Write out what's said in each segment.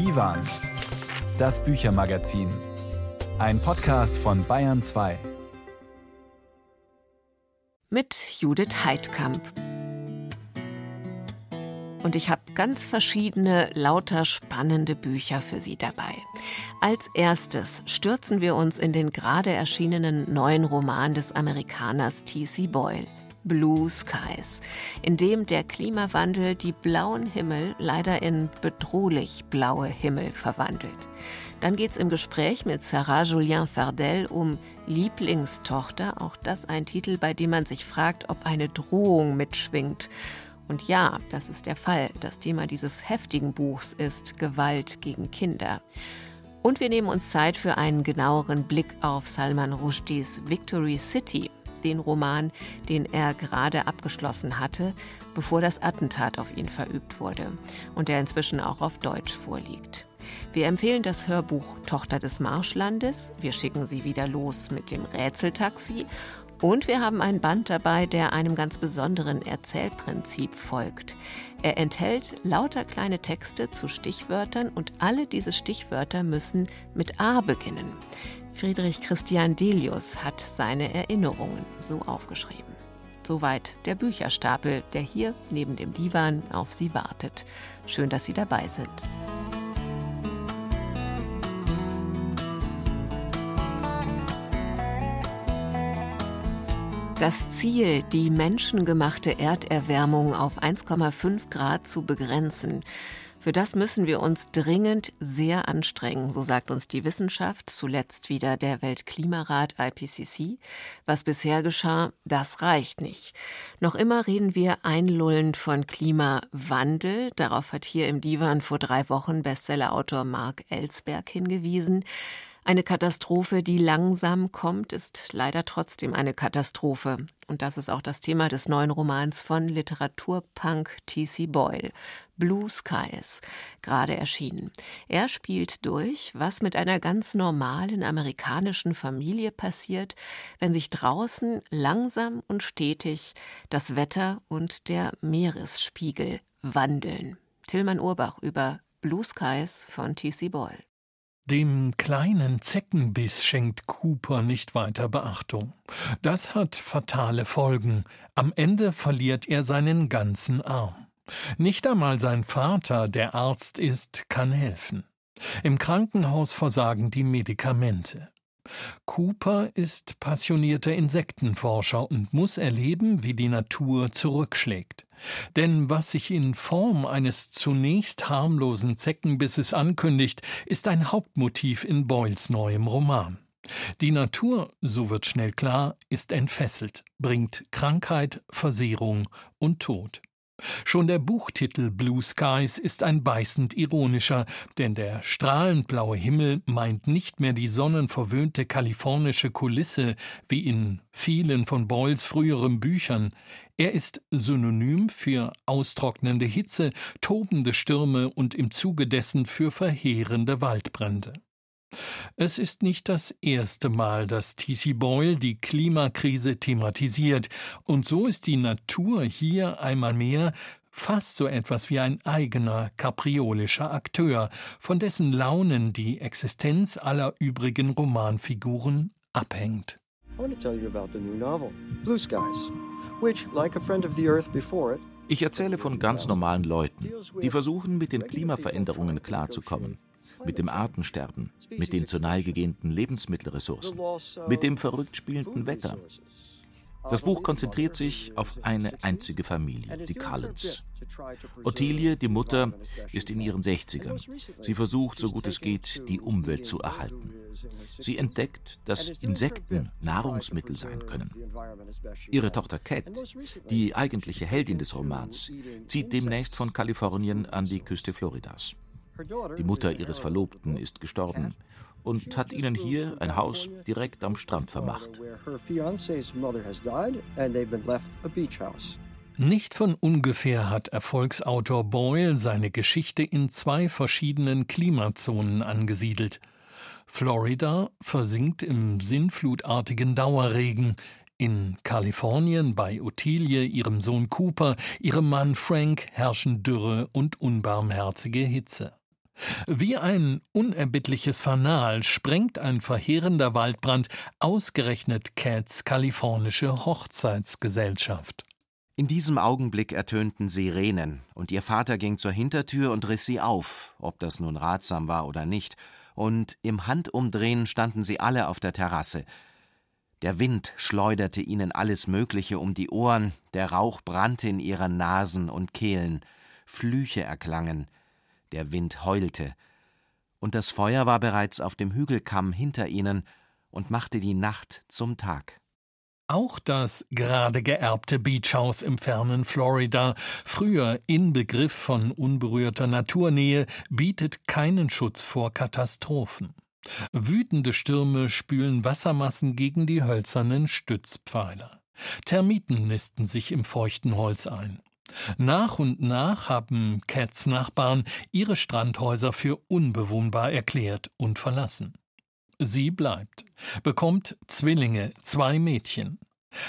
Divan, das Büchermagazin. Ein Podcast von Bayern 2. Mit Judith Heidkamp. Und ich habe ganz verschiedene, lauter spannende Bücher für Sie dabei. Als erstes stürzen wir uns in den gerade erschienenen neuen Roman des Amerikaners T.C. Boyle. Blue Skies, in dem der Klimawandel die blauen Himmel leider in bedrohlich blaue Himmel verwandelt. Dann geht es im Gespräch mit Sarah Julien Fardel um Lieblingstochter, auch das ein Titel, bei dem man sich fragt, ob eine Drohung mitschwingt. Und ja, das ist der Fall. Das Thema dieses heftigen Buchs ist Gewalt gegen Kinder. Und wir nehmen uns Zeit für einen genaueren Blick auf Salman Rushdies Victory City, den Roman, den er gerade abgeschlossen hatte, bevor das Attentat auf ihn verübt wurde und der inzwischen auch auf Deutsch vorliegt. Wir empfehlen das Hörbuch Tochter des Marschlandes. Wir schicken Sie wieder los mit dem Rätseltaxi. Und wir haben ein Band dabei, der einem ganz besonderen Erzählprinzip folgt. Er enthält lauter kleine Texte zu Stichwörtern und alle diese Stichwörter müssen mit A beginnen. Friedrich Christian Delius hat seine Erinnerungen so aufgeschrieben. Soweit der Bücherstapel, der hier neben dem Divan auf Sie wartet. Schön, dass Sie dabei sind. Das Ziel, die menschengemachte Erderwärmung auf 1,5 Grad zu begrenzen, für das müssen wir uns dringend sehr anstrengen, so sagt uns die Wissenschaft, zuletzt wieder der Weltklimarat IPCC. Was bisher geschah, das reicht nicht. Noch immer reden wir einlullend von Klimawandel. Darauf hat hier im Divan vor drei Wochen Bestsellerautor Mark Ellsberg hingewiesen. Eine Katastrophe, die langsam kommt, ist leider trotzdem eine Katastrophe. Und das ist auch das Thema des neuen Romans von Literaturpunk T.C. Boyle, Blue Skies, gerade erschienen. Er spielt durch, was mit einer ganz normalen amerikanischen Familie passiert, wenn sich draußen langsam und stetig das Wetter und der Meeresspiegel wandeln. Tillmann Urbach über Blue Skies von T.C. Boyle. Dem kleinen Zeckenbiss schenkt Cooper nicht weiter Beachtung. Das hat fatale Folgen. Am Ende verliert er seinen ganzen Arm. Nicht einmal sein Vater, der Arzt ist, kann helfen. Im Krankenhaus versagen die Medikamente. Cooper ist passionierter Insektenforscher und muss erleben, wie die Natur zurückschlägt. Denn was sich in Form eines zunächst harmlosen Zeckenbisses ankündigt, ist ein Hauptmotiv in Boyles neuem Roman. Die Natur, so wird schnell klar, ist entfesselt, bringt Krankheit, Versehrung und Tod. Schon der Buchtitel Blue Skies ist ein beißend ironischer, denn der strahlend blaue Himmel meint nicht mehr die sonnenverwöhnte kalifornische Kulisse wie in vielen von Boyles früheren Büchern. Er ist synonym für austrocknende Hitze, tobende Stürme und im Zuge dessen für verheerende Waldbrände. Es ist nicht das erste Mal, dass T.C. Boyle die Klimakrise thematisiert, und so ist die Natur hier einmal mehr fast so etwas wie ein eigener kapriolischer Akteur, von dessen Launen die Existenz aller übrigen Romanfiguren abhängt. Ich erzähle von ganz normalen Leuten, die versuchen, mit den Klimaveränderungen klarzukommen mit dem Artensterben, mit den zur Neige gehenden Lebensmittelressourcen, mit dem verrückt spielenden Wetter. Das Buch konzentriert sich auf eine einzige Familie, die Cullens. Ottilie, die Mutter, ist in ihren 60ern. Sie versucht, so gut es geht, die Umwelt zu erhalten. Sie entdeckt, dass Insekten Nahrungsmittel sein können. Ihre Tochter Cat, die eigentliche Heldin des Romans, zieht demnächst von Kalifornien an die Küste Floridas. Die Mutter ihres Verlobten ist gestorben und hat ihnen hier ein Haus direkt am Strand vermacht. Nicht von ungefähr hat Erfolgsautor Boyle seine Geschichte in zwei verschiedenen Klimazonen angesiedelt. Florida versinkt im sinnflutartigen Dauerregen, in Kalifornien bei Ottilie, ihrem Sohn Cooper, ihrem Mann Frank herrschen Dürre und unbarmherzige Hitze. Wie ein unerbittliches Fanal sprengt ein verheerender Waldbrand ausgerechnet Cats kalifornische Hochzeitsgesellschaft. In diesem Augenblick ertönten Sirenen, und ihr Vater ging zur Hintertür und riss sie auf, ob das nun ratsam war oder nicht, und im Handumdrehen standen sie alle auf der Terrasse. Der Wind schleuderte ihnen alles Mögliche um die Ohren, der Rauch brannte in ihren Nasen und Kehlen, Flüche erklangen, der Wind heulte, und das Feuer war bereits auf dem Hügelkamm hinter ihnen und machte die Nacht zum Tag. Auch das gerade geerbte Beachhaus im fernen Florida, früher Inbegriff von unberührter Naturnähe, bietet keinen Schutz vor Katastrophen. Wütende Stürme spülen Wassermassen gegen die hölzernen Stützpfeiler. Termiten nisten sich im feuchten Holz ein. Nach und nach haben Cats Nachbarn ihre Strandhäuser für unbewohnbar erklärt und verlassen. Sie bleibt, bekommt Zwillinge, zwei Mädchen.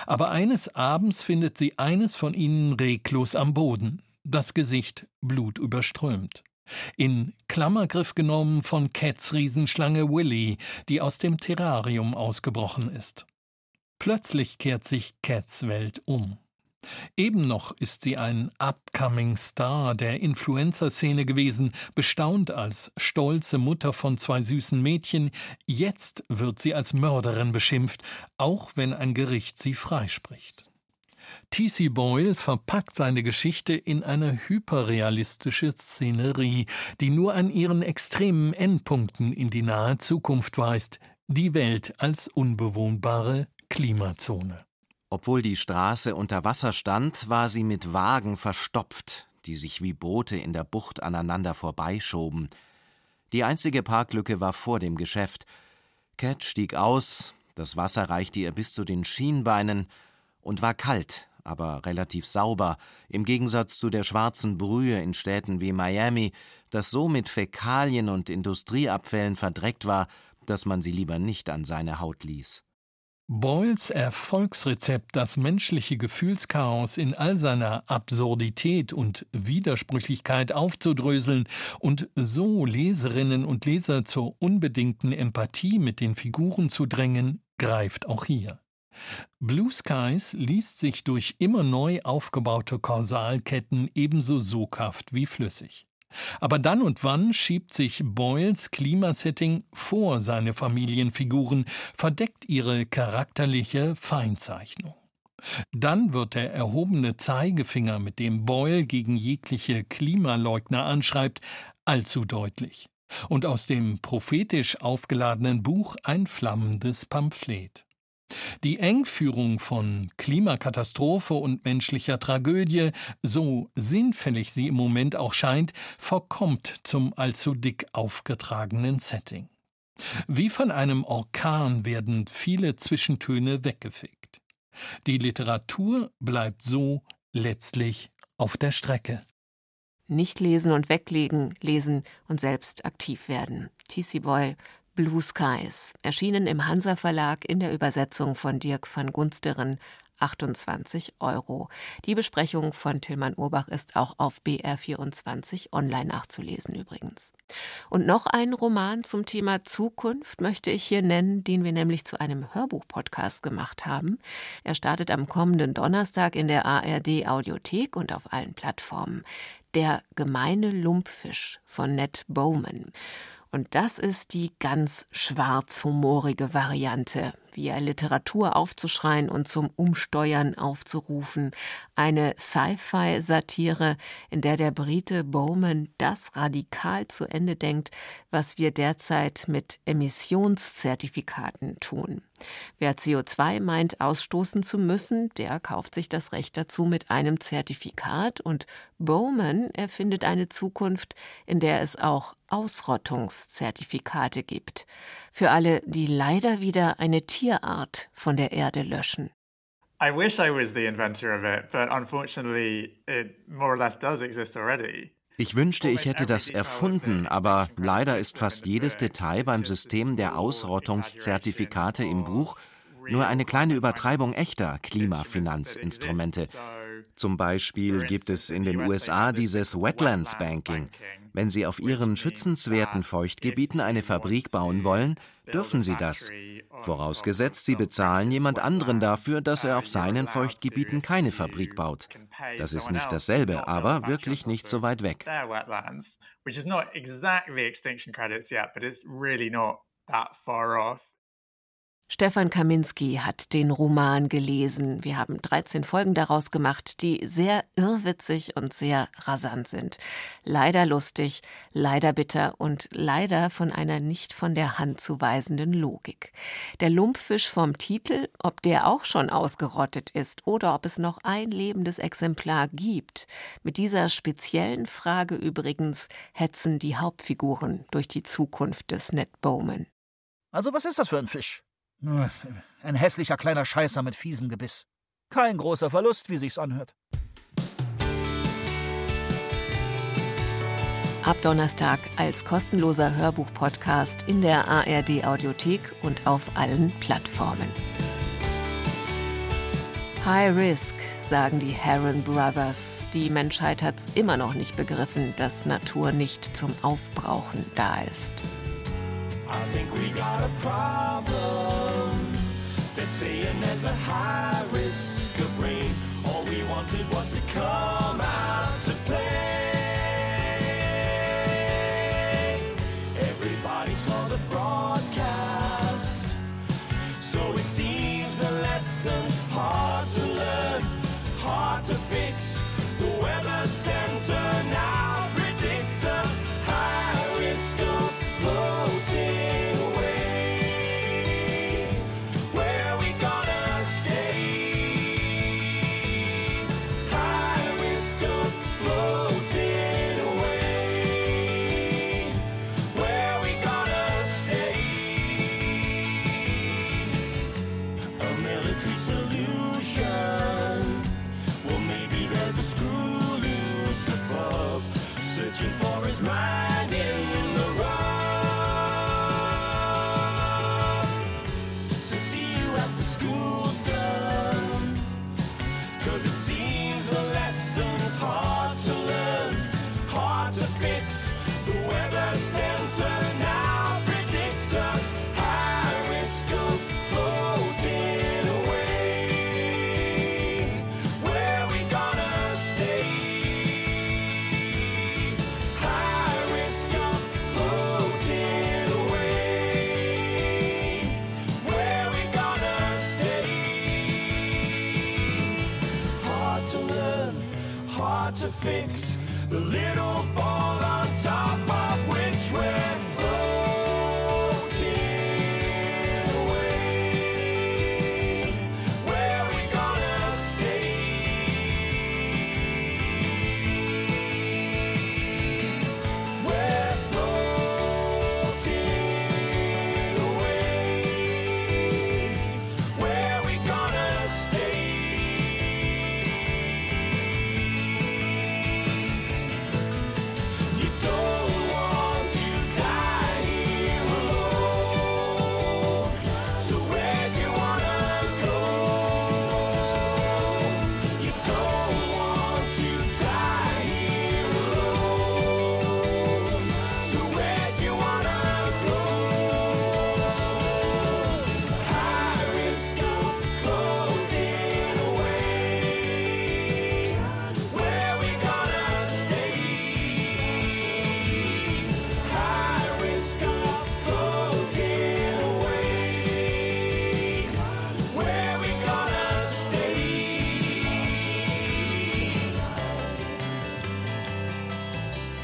Aber eines Abends findet sie eines von ihnen reglos am Boden, das Gesicht blutüberströmt. In Klammergriff genommen von Cats Riesenschlange Willy, die aus dem Terrarium ausgebrochen ist. Plötzlich kehrt sich Cats Welt um. Eben noch ist sie ein upcoming Star der Influencer-Szene gewesen, bestaunt als stolze Mutter von zwei süßen Mädchen, jetzt wird sie als Mörderin beschimpft, auch wenn ein Gericht sie freispricht. T.C. Boyle verpackt seine Geschichte in eine hyperrealistische Szenerie, die nur an ihren extremen Endpunkten in die nahe Zukunft weist, die Welt als unbewohnbare Klimazone. Obwohl die Straße unter Wasser stand, war sie mit Wagen verstopft, die sich wie Boote in der Bucht aneinander vorbeischoben. Die einzige Parklücke war vor dem Geschäft. Cat stieg aus, das Wasser reichte ihr bis zu den Schienbeinen und war kalt, aber relativ sauber, im Gegensatz zu der schwarzen Brühe in Städten wie Miami, das so mit Fäkalien und Industrieabfällen verdreckt war, dass man sie lieber nicht an seine Haut ließ. Boyles Erfolgsrezept, das menschliche Gefühlschaos in all seiner Absurdität und Widersprüchlichkeit aufzudröseln und so Leserinnen und Leser zur unbedingten Empathie mit den Figuren zu drängen, greift auch hier. Blue Skies liest sich durch immer neu aufgebaute Kausalketten ebenso soghaft wie flüssig. Aber dann und wann schiebt sich Boyles Klimasetting vor seine Familienfiguren, verdeckt ihre charakterliche Feinzeichnung. Dann wird der erhobene Zeigefinger, mit dem Boyle gegen jegliche Klimaleugner anschreibt, allzu deutlich. Und aus dem prophetisch aufgeladenen Buch ein flammendes Pamphlet. Die Engführung von Klimakatastrophe und menschlicher Tragödie, so sinnfällig sie im Moment auch scheint, verkommt zum allzu dick aufgetragenen Setting. Wie von einem Orkan werden viele Zwischentöne weggefegt. Die Literatur bleibt so letztlich auf der Strecke. Nicht lesen und weglegen, lesen und selbst aktiv werden. T.C. Boyle Blue Skies, erschienen im Hansa Verlag in der Übersetzung von Dirk van Gunsteren, 28 Euro. Die Besprechung von Tillmann Urbach ist auch auf BR24 online nachzulesen übrigens. Und noch einen Roman zum Thema Zukunft möchte ich hier nennen, den wir nämlich zu einem Hörbuch-Podcast gemacht haben. Er startet am kommenden Donnerstag in der ARD Audiothek und auf allen Plattformen. Der gemeine Lumpfisch von Ned Bowman. Und das ist die ganz schwarzhumorige Variante via Literatur aufzuschreien und zum Umsteuern aufzurufen. Eine Sci-Fi-Satire, in der der Brite Bowman das radikal zu Ende denkt, was wir derzeit mit Emissionszertifikaten tun. Wer CO2 meint, ausstoßen zu müssen, der kauft sich das Recht dazu mit einem Zertifikat und Bowman erfindet eine Zukunft, in der es auch Ausrottungszertifikate gibt. Für alle, die leider wieder eine Tierart von der Erde löschen. I wish I was the inventor of it, but unfortunately it more or less does exist already. Ich wünschte, ich hätte das erfunden, aber leider ist fast jedes Detail beim System der Ausrottungszertifikate im Buch nur eine kleine Übertreibung echter Klimafinanzinstrumente. Zum Beispiel gibt es in den USA dieses Wetlands Banking. Wenn Sie auf Ihren schützenswerten Feuchtgebieten eine Fabrik bauen wollen, dürfen Sie das. Vorausgesetzt, Sie bezahlen jemand anderen dafür, dass er auf seinen Feuchtgebieten keine Fabrik baut. Das ist nicht dasselbe, aber wirklich nicht so weit weg. Stefan Kaminski hat den Roman gelesen. Wir haben 13 Folgen daraus gemacht, die sehr irrwitzig und sehr rasant sind. Leider lustig, leider bitter und leider von einer nicht von der Hand zu weisenden Logik. Der Lumpfisch vom Titel, ob der auch schon ausgerottet ist oder ob es noch ein lebendes Exemplar gibt. Mit dieser speziellen Frage übrigens hetzen die Hauptfiguren durch die Zukunft des Ned Bowman. Also was ist das für ein Fisch? Ein hässlicher kleiner Scheißer mit fiesem Gebiss. Kein großer Verlust, wie sich's anhört. Ab Donnerstag als kostenloser Hörbuch-Podcast in der ARD-Audiothek und auf allen Plattformen. High Risk, sagen die Heron Brothers. Die Menschheit hat's immer noch nicht begriffen, dass Natur nicht zum Aufbrauchen da ist. I think we got a problem. They're saying there's a high risk of rain. All we wanted was to come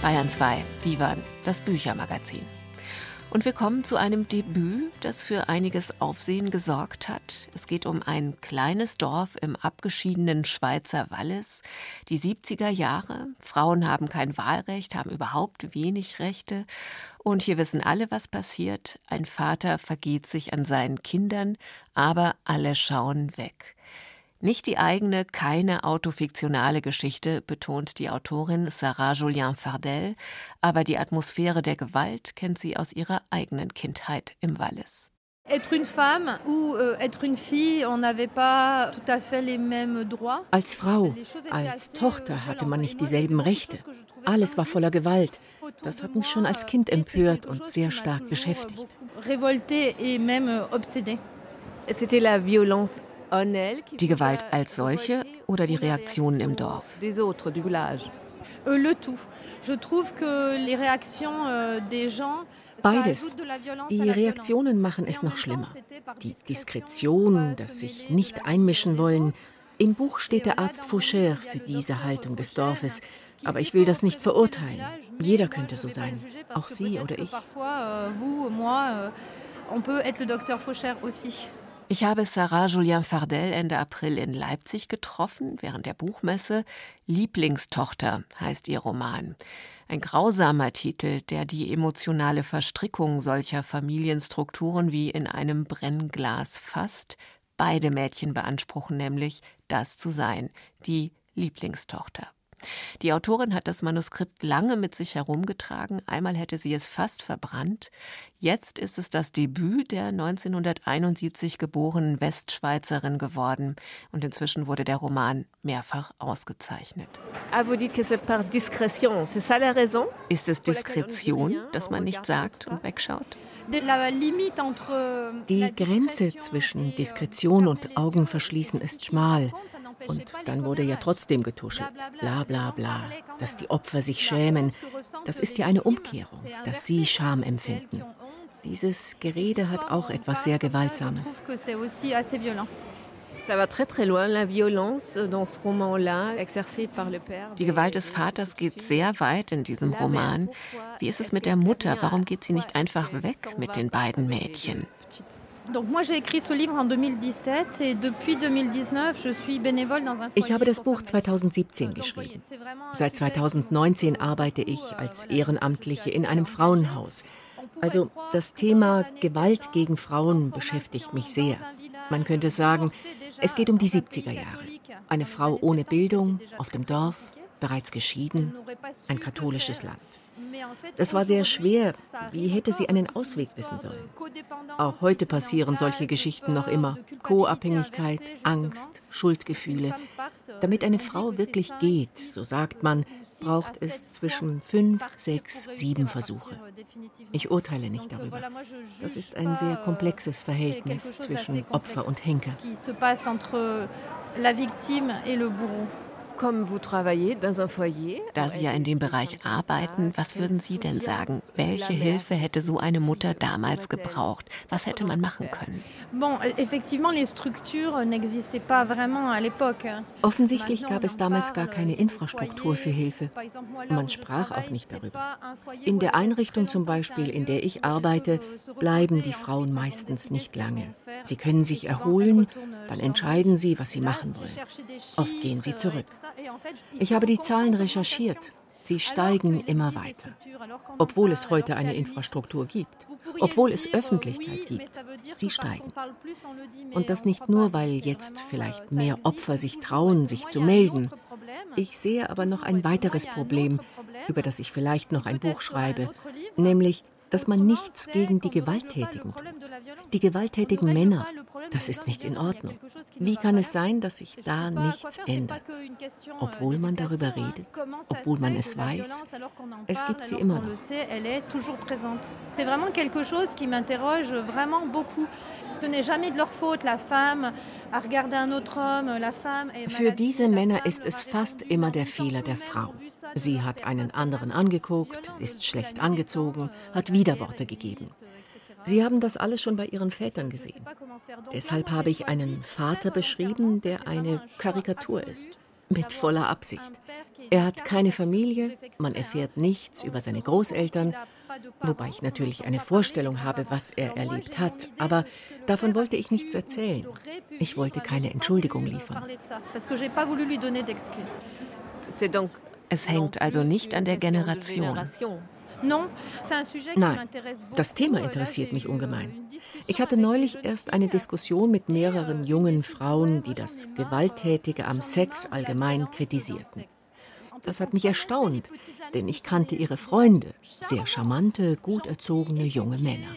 Bayern 2, Divan, das Büchermagazin. Und wir kommen zu einem Debüt, das für einiges Aufsehen gesorgt hat. Es geht um ein kleines Dorf im abgeschiedenen Schweizer Wallis. Die 70er Jahre. Frauen haben kein Wahlrecht, haben überhaupt wenig Rechte. Und hier wissen alle, was passiert. Ein Vater vergeht sich an seinen Kindern, aber alle schauen weg. Nicht die eigene, keine autofiktionale Geschichte, betont die Autorin Sarah Julien Fardel, aber die Atmosphäre der Gewalt kennt sie aus ihrer eigenen Kindheit im Wallis. Euh, als Frau, als Tochter hatte man nicht dieselben Rechte. Alles war voller Gewalt. Das hat mich schon als Kind empört und sehr stark beschäftigt. Die Gewalt als solche oder die Reaktionen im Dorf? Euh, euh, Beides. Die Reaktionen machen es noch schlimmer. Die Diskretion, das sich nicht einmischen wollen. Im Buch steht der Arzt Faucher für diese Haltung des Dorfes. Aber ich will das nicht verurteilen. Jeder könnte so sein. Auch Sie oder ich. Ich habe Sarah Julien Fardel Ende April in Leipzig getroffen, während der Buchmesse. Lieblingstochter heißt ihr Roman. Ein grausamer Titel, der die emotionale Verstrickung solcher Familienstrukturen wie in einem Brennglas fasst. Beide Mädchen beanspruchen nämlich, das zu sein, die Lieblingstochter. Die Autorin hat das Manuskript lange mit sich herumgetragen, einmal hätte sie es fast verbrannt. Jetzt ist es das Debüt der 1971 geborenen Westschweizerin geworden und inzwischen wurde der Roman mehrfach ausgezeichnet. Ah, ist es Diskretion, dass man nicht sagt und wegschaut? Die Grenze zwischen Diskretion und Augenverschließen ist schmal. Und dann wurde ja trotzdem getuschelt. Bla bla bla. Dass die Opfer sich schämen. Das ist ja eine Umkehrung, dass sie Scham empfinden. Dieses Gerede hat auch etwas sehr Gewaltsames. Die Gewalt des Vaters geht sehr weit in diesem Roman. Wie ist es mit der Mutter? Warum geht sie nicht einfach weg mit den beiden Mädchen? Ich habe das Buch 2017 geschrieben. Seit 2019 arbeite ich als Ehrenamtliche in einem Frauenhaus. Also das Thema Gewalt gegen Frauen beschäftigt mich sehr. Man könnte sagen, es geht um die 70er Jahre. Eine Frau ohne Bildung, auf dem Dorf, bereits geschieden, ein katholisches Land. Das war sehr schwer. Wie hätte sie einen Ausweg wissen sollen? Auch heute passieren solche Geschichten noch immer. Co-Abhängigkeit, Angst, Schuldgefühle. Damit eine Frau wirklich geht, so sagt man, braucht es zwischen fünf, sechs, sieben Versuche. Ich urteile nicht darüber. Das ist ein sehr komplexes Verhältnis zwischen Opfer und Henker. La victime et le bourreau. Da Sie ja in dem Bereich arbeiten, was würden Sie denn sagen? Welche Hilfe hätte so eine Mutter damals gebraucht? Was hätte man machen können? Offensichtlich gab es damals gar keine Infrastruktur für Hilfe. Man sprach auch nicht darüber. In der Einrichtung zum Beispiel, in der ich arbeite, bleiben die Frauen meistens nicht lange. Sie können sich erholen, dann entscheiden sie, was sie machen wollen. Oft gehen sie zurück. Ich habe die Zahlen recherchiert. Sie steigen immer weiter, obwohl es heute eine Infrastruktur gibt, obwohl es Öffentlichkeit gibt. Sie steigen. Und das nicht nur, weil jetzt vielleicht mehr Opfer sich trauen, sich zu melden. Ich sehe aber noch ein weiteres Problem, über das ich vielleicht noch ein Buch schreibe, nämlich dass man nichts gegen die Gewalttätigen tut. Die gewalttätigen Männer, das ist nicht in Ordnung. Wie kann es sein, dass sich da nichts ändert? Obwohl man darüber redet, obwohl man es weiß, es gibt sie immer noch. Für diese Männer ist es fast immer der Fehler der Frau. Sie hat einen anderen angeguckt, ist schlecht angezogen, hat Widerworte gegeben. Sie haben das alles schon bei ihren Vätern gesehen. Deshalb habe ich einen Vater beschrieben, der eine Karikatur ist, mit voller Absicht. Er hat keine Familie, man erfährt nichts über seine Großeltern, wobei ich natürlich eine Vorstellung habe, was er erlebt hat, aber davon wollte ich nichts erzählen. Ich wollte keine Entschuldigung liefern. Es hängt also nicht an der Generation. Nein, das Thema interessiert mich ungemein. Ich hatte neulich erst eine Diskussion mit mehreren jungen Frauen, die das Gewalttätige am Sex allgemein kritisierten. Das hat mich erstaunt, denn ich kannte ihre Freunde, sehr charmante, gut erzogene junge Männer.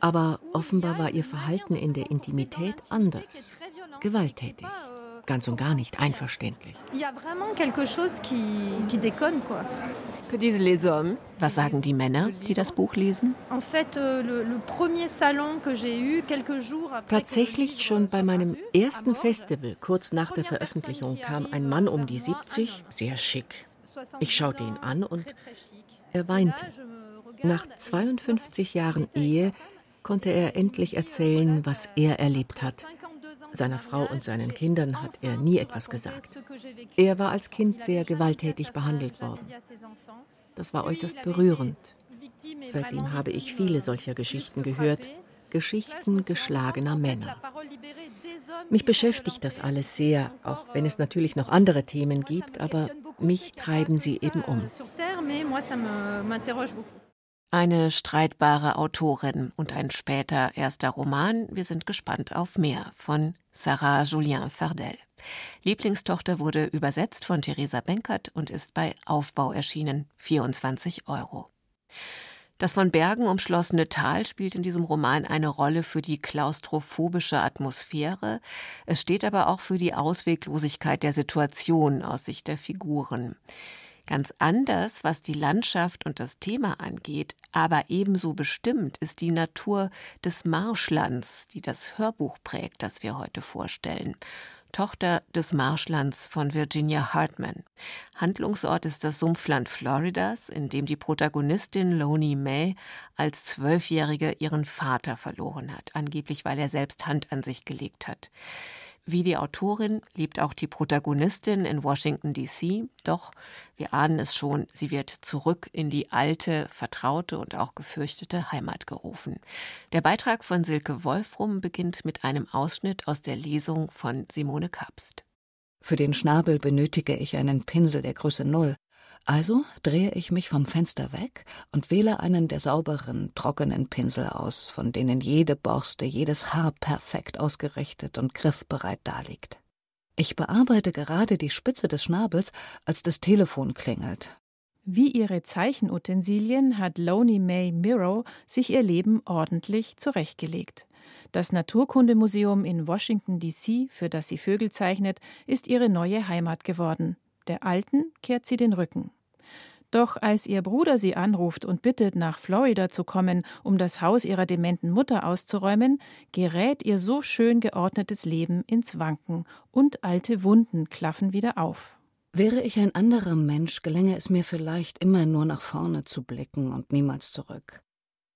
Aber offenbar war ihr Verhalten in der Intimität anders, gewalttätig, ganz und gar nicht einverständlich. Was sagen die Männer, die das Buch lesen? Tatsächlich schon bei meinem ersten Festival, kurz nach der Veröffentlichung, kam ein Mann um die 70, sehr schick. Ich schaute ihn an und er weinte. Nach 52 Jahren Ehe konnte er endlich erzählen, was er erlebt hat. Seiner Frau und seinen Kindern hat er nie etwas gesagt. Er war als Kind sehr gewalttätig behandelt worden. Das war äußerst berührend. Seitdem habe ich viele solcher Geschichten gehört, Geschichten geschlagener Männer. Mich beschäftigt das alles sehr, auch wenn es natürlich noch andere Themen gibt, aber mich treiben sie eben um. Eine streitbare Autorin und ein später erster Roman. Wir sind gespannt auf mehr von Sarah Julien Fardel. Lieblingstochter wurde übersetzt von Theresa Benkert und ist bei Aufbau erschienen. 24 Euro. Das von Bergen umschlossene Tal spielt in diesem Roman eine Rolle für die klaustrophobische Atmosphäre. Es steht aber auch für die Ausweglosigkeit der Situation aus Sicht der Figuren. Ganz anders, was die Landschaft und das Thema angeht, aber ebenso bestimmt ist die Natur des Marschlands, die das Hörbuch prägt, das wir heute vorstellen. Tochter des Marschlands von Virginia Hartman. Handlungsort ist das Sumpfland Floridas, in dem die Protagonistin Loney May als Zwölfjährige ihren Vater verloren hat, angeblich weil er selbst Hand an sich gelegt hat. Wie die Autorin lebt auch die Protagonistin in Washington, D.C. Doch, wir ahnen es schon, sie wird zurück in die alte, vertraute und auch gefürchtete Heimat gerufen. Der Beitrag von Silke Wolfrum beginnt mit einem Ausschnitt aus der Lesung von Simone Kapst. Für den Schnabel benötige ich einen Pinsel der Größe Null. Also drehe ich mich vom Fenster weg und wähle einen der sauberen, trockenen Pinsel aus, von denen jede Borste, jedes Haar perfekt ausgerichtet und griffbereit daliegt. Ich bearbeite gerade die Spitze des Schnabels, als das Telefon klingelt. Wie ihre Zeichenutensilien hat Loney May Mirrow sich ihr Leben ordentlich zurechtgelegt. Das Naturkundemuseum in Washington, D.C., für das sie Vögel zeichnet, ist ihre neue Heimat geworden. Der Alten kehrt sie den Rücken. Doch als ihr Bruder sie anruft und bittet, nach Florida zu kommen, um das Haus ihrer dementen Mutter auszuräumen, gerät ihr so schön geordnetes Leben ins Wanken und alte Wunden klaffen wieder auf. Wäre ich ein anderer Mensch, gelänge es mir vielleicht immer nur nach vorne zu blicken und niemals zurück.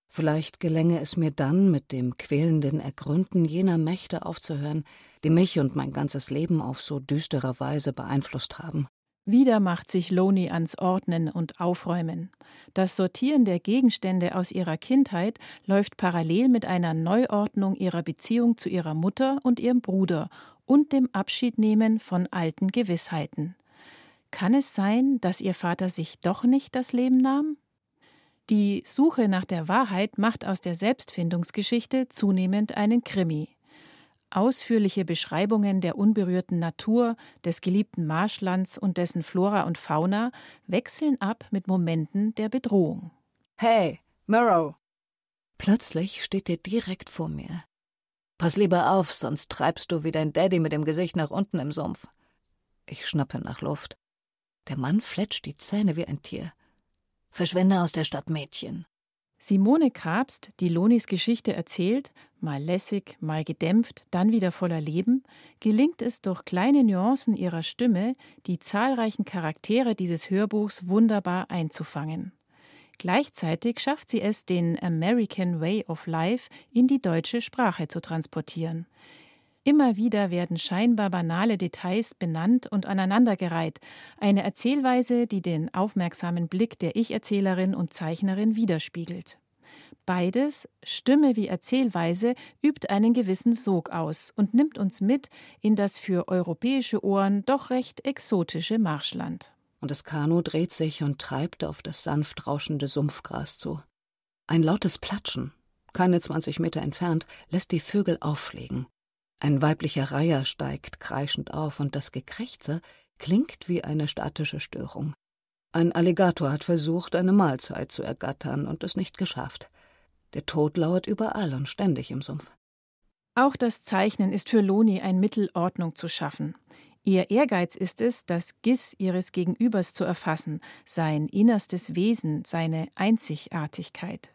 Vielleicht gelänge es mir dann, mit dem quälenden Ergründen jener Mächte aufzuhören, die mich und mein ganzes Leben auf so düstere Weise beeinflusst haben. Wieder macht sich Loni ans Ordnen und Aufräumen. Das Sortieren der Gegenstände aus ihrer Kindheit läuft parallel mit einer Neuordnung ihrer Beziehung zu ihrer Mutter und ihrem Bruder und dem Abschiednehmen von alten Gewissheiten. Kann es sein, dass ihr Vater sich doch nicht das Leben nahm? Die Suche nach der Wahrheit macht aus der Selbstfindungsgeschichte zunehmend einen Krimi. Ausführliche Beschreibungen der unberührten Natur, des geliebten Marschlands und dessen Flora und Fauna wechseln ab mit Momenten der Bedrohung. Hey, Murrow! Plötzlich steht er direkt vor mir. Pass lieber auf, sonst treibst du wie dein Daddy mit dem Gesicht nach unten im Sumpf. Ich schnappe nach Luft. Der Mann fletscht die Zähne wie ein Tier. Verschwinde aus der Stadt, Mädchen. Simone Kabst, die Lonis Geschichte erzählt, mal lässig, mal gedämpft, dann wieder voller Leben, gelingt es durch kleine Nuancen ihrer Stimme, die zahlreichen Charaktere dieses Hörbuchs wunderbar einzufangen. Gleichzeitig schafft sie es, den American Way of Life in die deutsche Sprache zu transportieren. Immer wieder werden scheinbar banale Details benannt und aneinandergereiht, eine Erzählweise, die den aufmerksamen Blick der Ich-Erzählerin und Zeichnerin widerspiegelt. Beides, Stimme wie Erzählweise, übt einen gewissen Sog aus und nimmt uns mit in das für europäische Ohren doch recht exotische Marschland. Und das Kanu dreht sich und treibt auf das sanft rauschende Sumpfgras zu. Ein lautes Platschen, keine zwanzig Meter entfernt, lässt die Vögel auffliegen. Ein weiblicher Reiher steigt kreischend auf, und das Gekrächze klingt wie eine statische Störung. Ein Alligator hat versucht, eine Mahlzeit zu ergattern und es nicht geschafft. Der Tod lauert überall und ständig im Sumpf. Auch das Zeichnen ist für Loni ein Mittel, Ordnung zu schaffen. Ihr Ehrgeiz ist es, das Giss ihres Gegenübers zu erfassen, sein innerstes Wesen, seine Einzigartigkeit.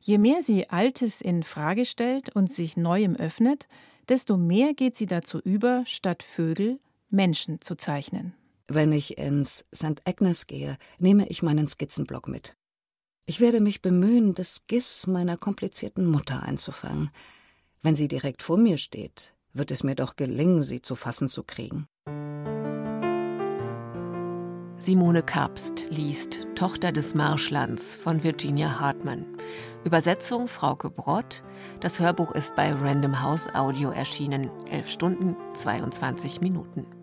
Je mehr sie Altes in Frage stellt und sich Neuem öffnet, desto mehr geht sie dazu über, statt Vögel Menschen zu zeichnen. Wenn ich ins St. Agnes gehe, nehme ich meinen Skizzenblock mit. Ich werde mich bemühen, das Giss meiner komplizierten Mutter einzufangen. Wenn sie direkt vor mir steht, wird es mir doch gelingen, sie zu fassen zu kriegen. Simone Kapst liest Tochter des Marschlands von Virginia Hartmann. Übersetzung Frauke Brott. Das Hörbuch ist bei Random House Audio erschienen. 11 Stunden, 22 Minuten.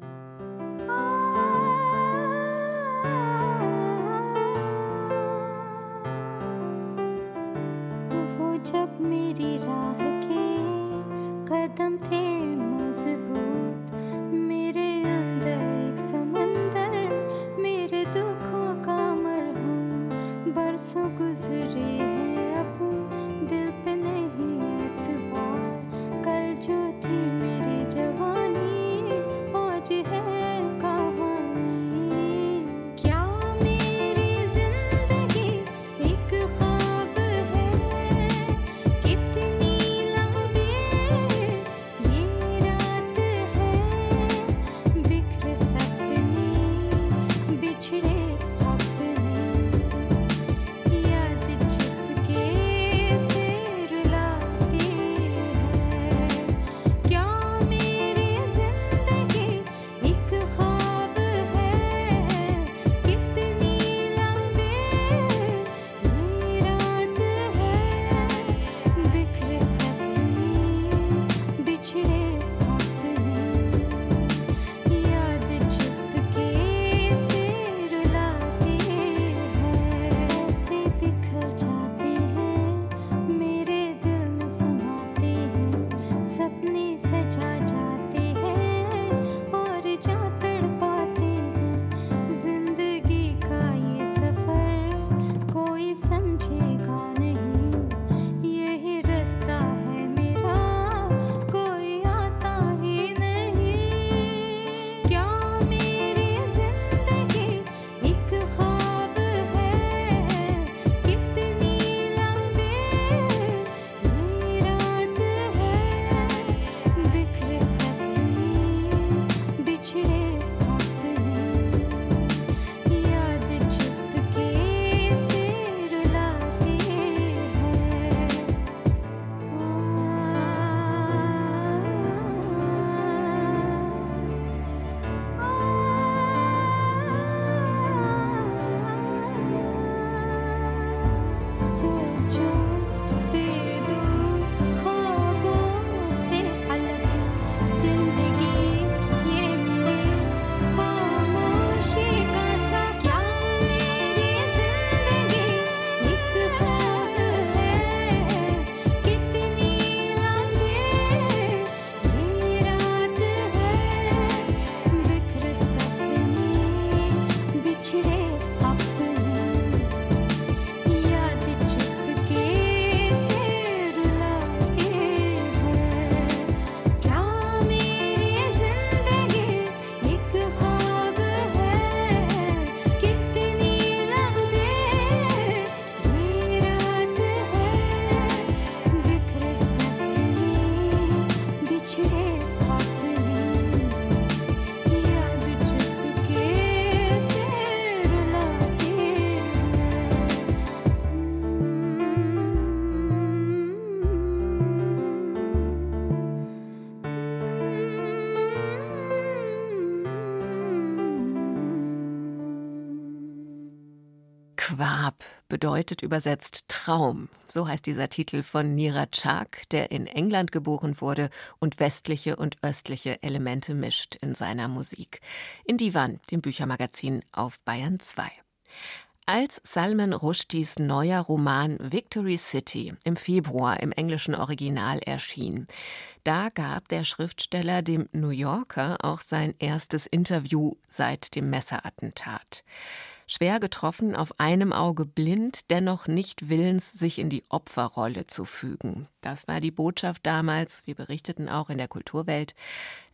Bedeutet übersetzt Traum. So heißt dieser Titel von Nira Chak, der in England geboren wurde und westliche und östliche Elemente mischt in seiner Musik. In Divan, dem Büchermagazin auf Bayern 2. Als Salman Rushdies neuer Roman Victory City im Februar im englischen Original erschien, da gab der Schriftsteller dem New Yorker auch sein erstes Interview seit dem Messerattentat. Schwer getroffen, auf einem Auge blind, dennoch nicht willens, sich in die Opferrolle zu fügen. Das war die Botschaft damals, wir berichteten auch in der Kulturwelt.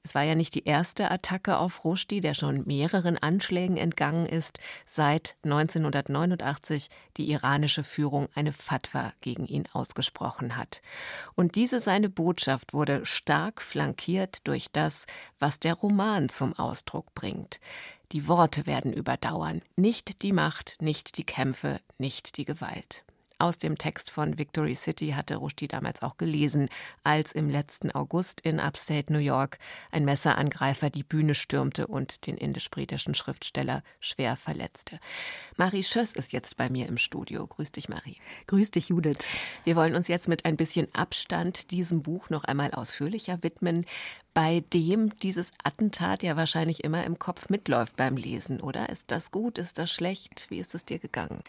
Es war ja nicht die erste Attacke auf Rushdie, der schon mehreren Anschlägen entgangen ist, seit 1989 die iranische Führung eine Fatwa gegen ihn ausgesprochen hat. Und diese seine Botschaft wurde stark flankiert durch das, was der Roman zum Ausdruck bringt. Die Worte werden überdauern, nicht die Macht, nicht die Kämpfe, nicht die Gewalt. Aus dem Text von Victory City hatte Rushdie damals auch gelesen, als im letzten August in Upstate New York ein Messerangreifer die Bühne stürmte und den indisch-britischen Schriftsteller schwer verletzte. Marie Schöss ist jetzt bei mir im Studio. Grüß dich, Marie. Grüß dich, Judith. Wir wollen uns jetzt mit ein bisschen Abstand diesem Buch noch einmal ausführlicher widmen bei dem dieses Attentat ja wahrscheinlich immer im Kopf mitläuft beim Lesen, oder? Ist das gut? Ist das schlecht? Wie ist es dir gegangen?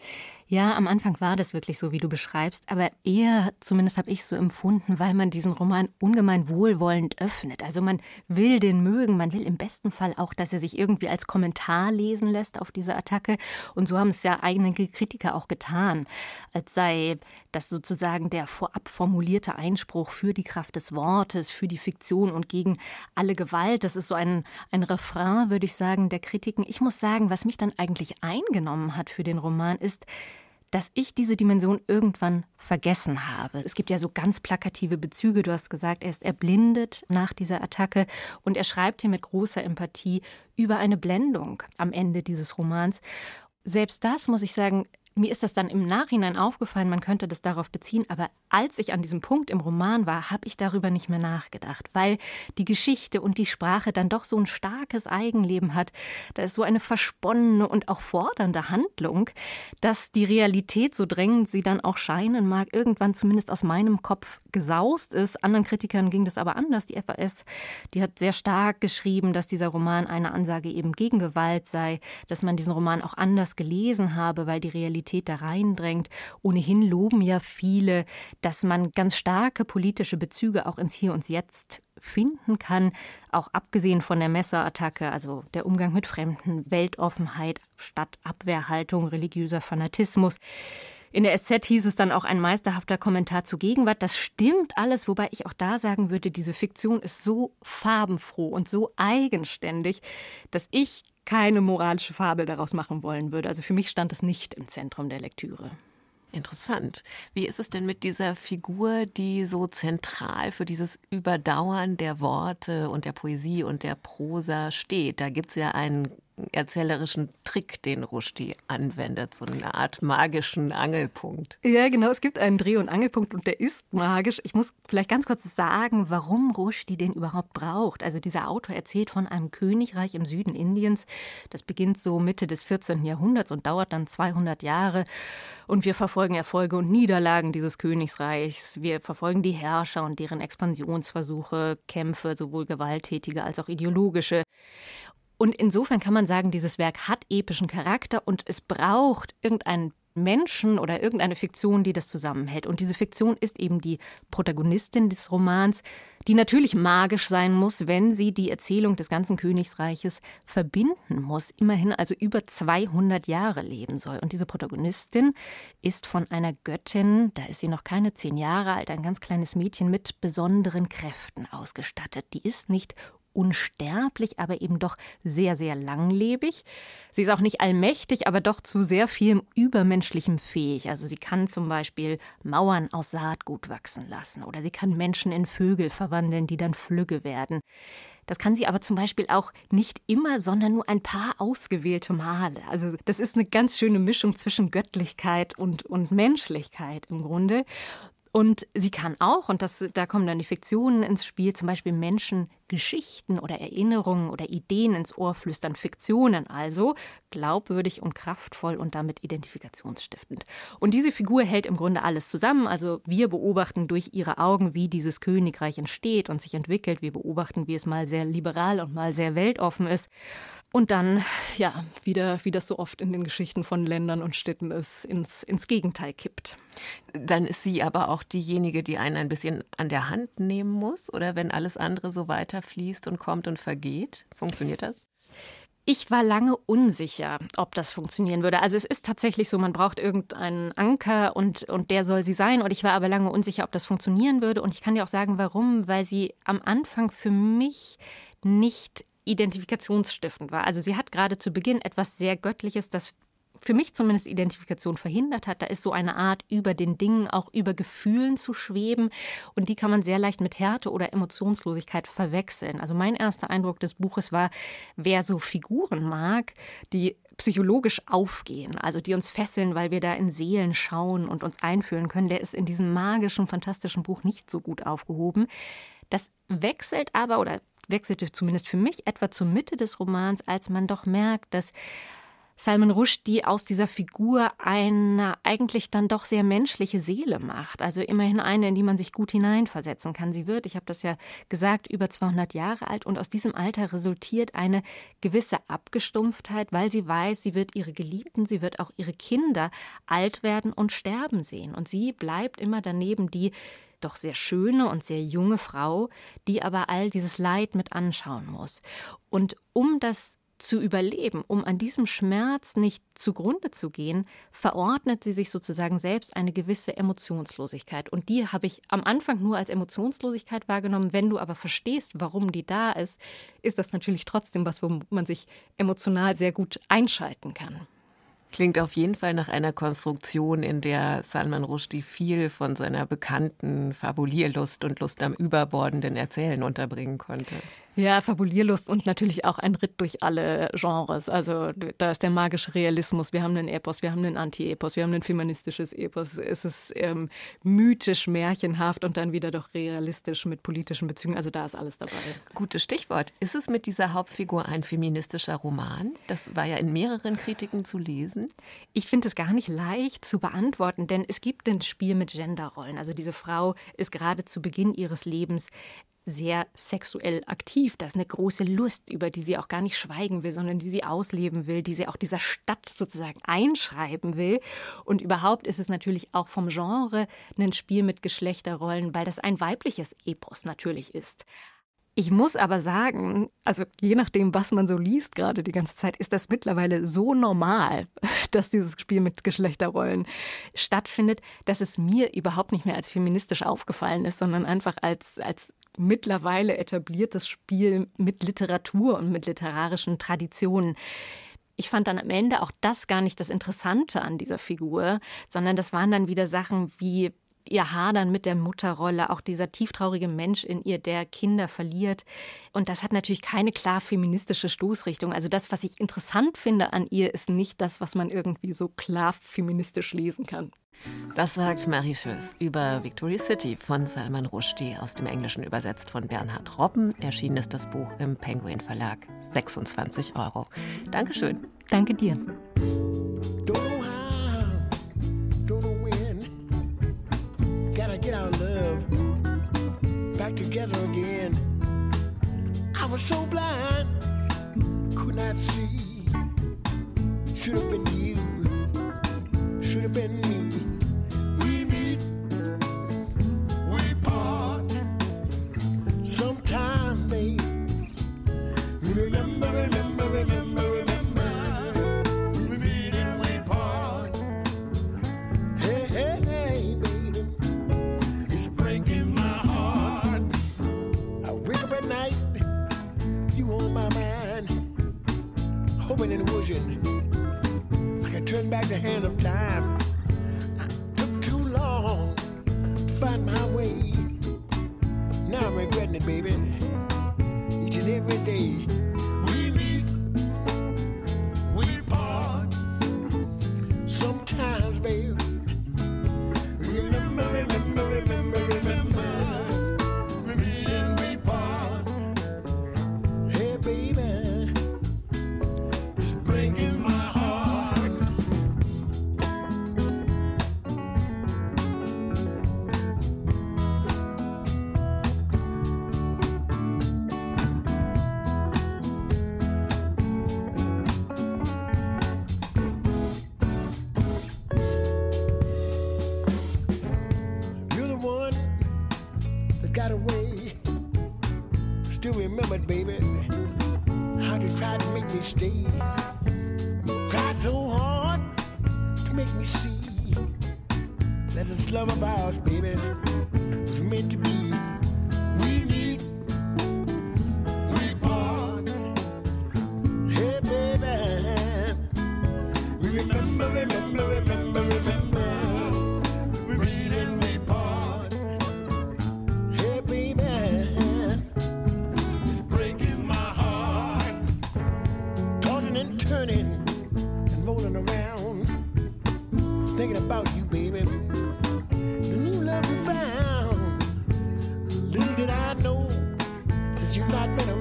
Ja, am Anfang war das wirklich so, wie du beschreibst, aber eher, zumindest habe ich so empfunden, weil man diesen Roman ungemein wohlwollend öffnet. Also man will den mögen, man will im besten Fall auch, dass er sich irgendwie als Kommentar lesen lässt auf diese Attacke. Und so haben es ja einige Kritiker auch getan, als sei das sozusagen der vorab formulierte Einspruch für die Kraft des Wortes, für die Fiktion und gegen alle Gewalt. Das ist so ein, ein Refrain, würde ich sagen, der Kritiken. Ich muss sagen, was mich dann eigentlich eingenommen hat für den Roman, ist, dass ich diese Dimension irgendwann vergessen habe. Es gibt ja so ganz plakative Bezüge. Du hast gesagt, er ist erblindet nach dieser Attacke und er schreibt hier mit großer Empathie über eine Blendung am Ende dieses Romans. Selbst das, muss ich sagen, mir ist das dann im Nachhinein aufgefallen, man könnte das darauf beziehen, aber als ich an diesem Punkt im Roman war, habe ich darüber nicht mehr nachgedacht, weil die Geschichte und die Sprache dann doch so ein starkes Eigenleben hat. Da ist so eine versponnene und auch fordernde Handlung, dass die Realität, so drängend sie dann auch scheinen mag, irgendwann zumindest aus meinem Kopf gesaust ist. Anderen Kritikern ging das aber anders. Die FAS, die hat sehr stark geschrieben, dass dieser Roman eine Ansage eben gegen Gewalt sei, dass man diesen Roman auch anders gelesen habe, weil die Realität da reindrängt. Ohnehin loben ja viele dass man ganz starke politische Bezüge auch ins Hier und Jetzt finden kann, auch abgesehen von der Messerattacke, also der Umgang mit Fremden, Weltoffenheit statt Abwehrhaltung, religiöser Fanatismus. In der SZ hieß es dann auch ein meisterhafter Kommentar zur Gegenwart. Das stimmt alles, wobei ich auch da sagen würde, diese Fiktion ist so farbenfroh und so eigenständig, dass ich keine moralische Fabel daraus machen wollen würde. Also für mich stand es nicht im Zentrum der Lektüre. Interessant. Wie ist es denn mit dieser Figur, die so zentral für dieses Überdauern der Worte und der Poesie und der Prosa steht? Da gibt es ja einen erzählerischen Trick, den Rushdie anwendet, so eine Art magischen Angelpunkt. Ja, genau, es gibt einen Dreh- und Angelpunkt und der ist magisch. Ich muss vielleicht ganz kurz sagen, warum Rushdie den überhaupt braucht. Also dieser Autor erzählt von einem Königreich im Süden Indiens. Das beginnt so Mitte des 14. Jahrhunderts und dauert dann 200 Jahre. Und wir verfolgen Erfolge und Niederlagen dieses Königreichs. Wir verfolgen die Herrscher und deren Expansionsversuche, Kämpfe, sowohl gewalttätige als auch ideologische. Und insofern kann man sagen, dieses Werk hat epischen Charakter und es braucht irgendeinen Menschen oder irgendeine Fiktion, die das zusammenhält. Und diese Fiktion ist eben die Protagonistin des Romans, die natürlich magisch sein muss, wenn sie die Erzählung des ganzen Königsreiches verbinden muss, immerhin also über 200 Jahre leben soll. Und diese Protagonistin ist von einer Göttin, da ist sie noch keine zehn Jahre alt, ein ganz kleines Mädchen mit besonderen Kräften ausgestattet. Die ist nicht unsterblich, aber eben doch sehr, sehr langlebig. Sie ist auch nicht allmächtig, aber doch zu sehr vielem Übermenschlichem fähig. Also sie kann zum Beispiel Mauern aus Saatgut wachsen lassen oder sie kann Menschen in Vögel verwandeln, die dann Flügge werden. Das kann sie aber zum Beispiel auch nicht immer, sondern nur ein paar ausgewählte Male. Also das ist eine ganz schöne Mischung zwischen Göttlichkeit und, und Menschlichkeit im Grunde. Und sie kann auch, und das, da kommen dann die Fiktionen ins Spiel, zum Beispiel Menschen Geschichten oder Erinnerungen oder Ideen ins Ohr flüstern, Fiktionen also, glaubwürdig und kraftvoll und damit identifikationsstiftend. Und diese Figur hält im Grunde alles zusammen. Also wir beobachten durch ihre Augen, wie dieses Königreich entsteht und sich entwickelt. Wir beobachten, wie es mal sehr liberal und mal sehr weltoffen ist. Und dann, ja, wieder, wie das so oft in den Geschichten von Ländern und Städten ist, ins, ins Gegenteil kippt. Dann ist sie aber auch diejenige, die einen ein bisschen an der Hand nehmen muss, oder wenn alles andere so weiter fließt und kommt und vergeht? Funktioniert das? Ich war lange unsicher, ob das funktionieren würde. Also es ist tatsächlich so, man braucht irgendeinen Anker und, und der soll sie sein. Und ich war aber lange unsicher, ob das funktionieren würde. Und ich kann dir auch sagen, warum. Weil sie am Anfang für mich nicht identifikationsstiftend war. Also sie hat gerade zu Beginn etwas sehr Göttliches, das für mich zumindest Identifikation verhindert hat. Da ist so eine Art, über den Dingen, auch über Gefühlen zu schweben. Und die kann man sehr leicht mit Härte oder Emotionslosigkeit verwechseln. Also mein erster Eindruck des Buches war, wer so Figuren mag, die psychologisch aufgehen, also die uns fesseln, weil wir da in Seelen schauen und uns einfühlen können, der ist in diesem magischen, fantastischen Buch nicht so gut aufgehoben. Das wechselt aber oder wechselte zumindest für mich etwa zur Mitte des Romans, als man doch merkt, dass Salman Rushdie aus dieser Figur eine eigentlich dann doch sehr menschliche Seele macht. Also immerhin eine, in die man sich gut hineinversetzen kann. Sie wird, ich habe das ja gesagt, über 200 Jahre alt und aus diesem Alter resultiert eine gewisse Abgestumpftheit, weil sie weiß, sie wird ihre Geliebten, sie wird auch ihre Kinder alt werden und sterben sehen. Und sie bleibt immer daneben die doch sehr schöne und sehr junge Frau, die aber all dieses Leid mit anschauen muss. Und um das zu überleben, um an diesem Schmerz nicht zugrunde zu gehen, verordnet sie sich sozusagen selbst eine gewisse Emotionslosigkeit. Und die habe ich am Anfang nur als Emotionslosigkeit wahrgenommen. Wenn du aber verstehst, warum die da ist, ist das natürlich trotzdem was, wo man sich emotional sehr gut einschalten kann. Klingt auf jeden Fall nach einer Konstruktion, in der Salman Rushdie viel von seiner bekannten Fabulierlust und Lust am überbordenden Erzählen unterbringen konnte. Ja, Fabulierlust und natürlich auch ein Ritt durch alle Genres. Also da ist der magische Realismus. Wir haben einen Epos, wir haben einen Anti-Epos, wir haben ein feministisches Epos. Es ist ähm, mythisch, märchenhaft und dann wieder doch realistisch mit politischen Bezügen. Also da ist alles dabei. Gutes Stichwort. Ist es mit dieser Hauptfigur ein feministischer Roman? Das war ja in mehreren Kritiken zu lesen. Ich finde es gar nicht leicht zu beantworten, denn es gibt ein Spiel mit Genderrollen. Also diese Frau ist gerade zu Beginn ihres Lebens sehr sexuell aktiv. Das ist eine große Lust, über die sie auch gar nicht schweigen will, sondern die sie ausleben will, die sie auch dieser Stadt sozusagen einschreiben will. Und überhaupt ist es natürlich auch vom Genre ein Spiel mit Geschlechterrollen, weil das ein weibliches Epos natürlich ist. Ich muss aber sagen, also je nachdem, was man so liest gerade die ganze Zeit, ist das mittlerweile so normal, dass dieses Spiel mit Geschlechterrollen stattfindet, dass es mir überhaupt nicht mehr als feministisch aufgefallen ist, sondern einfach als, als mittlerweile etabliertes Spiel mit Literatur und mit literarischen Traditionen. Ich fand dann am Ende auch das gar nicht das Interessante an dieser Figur, sondern das waren dann wieder Sachen wie ihr Hadern mit der Mutterrolle, auch dieser tieftraurige Mensch in ihr, der Kinder verliert. Und das hat natürlich keine klar feministische Stoßrichtung. Also das, was ich interessant finde an ihr, ist nicht das, was man irgendwie so klar feministisch lesen kann. Das sagt Marie Schöss über Victory City von Salman Rushdie, aus dem Englischen übersetzt von Bernhard Robben. Erschienen ist das Buch im Penguin Verlag. 26 Euro. Dankeschön. Danke dir. Together again. I was so blind, could not see. Should have been you, should have been me. hoping and wishing I could turn back the hand of time. I took too long to find my way. Now I'm regretting it, baby. Each and every day. Thinking about you, baby. The new love we found. Little did I know, since you've not been around,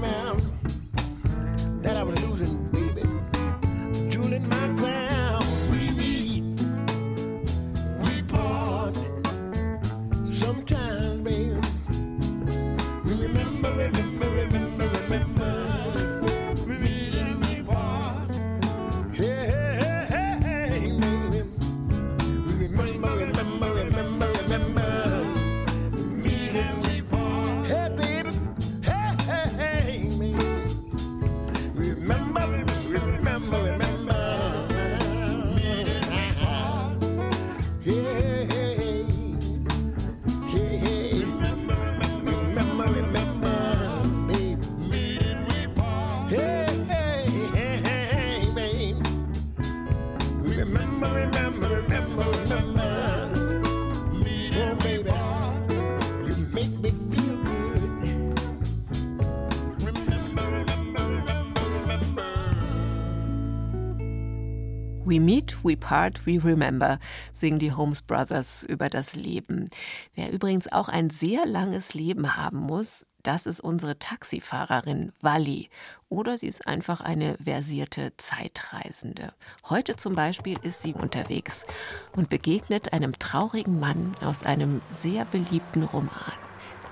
We Part, We Remember, singen die Holmes Brothers über das Leben. Wer übrigens auch ein sehr langes Leben haben muss, das ist unsere Taxifahrerin Wally. Oder sie ist einfach eine versierte Zeitreisende. Heute zum Beispiel ist sie unterwegs und begegnet einem traurigen Mann aus einem sehr beliebten Roman.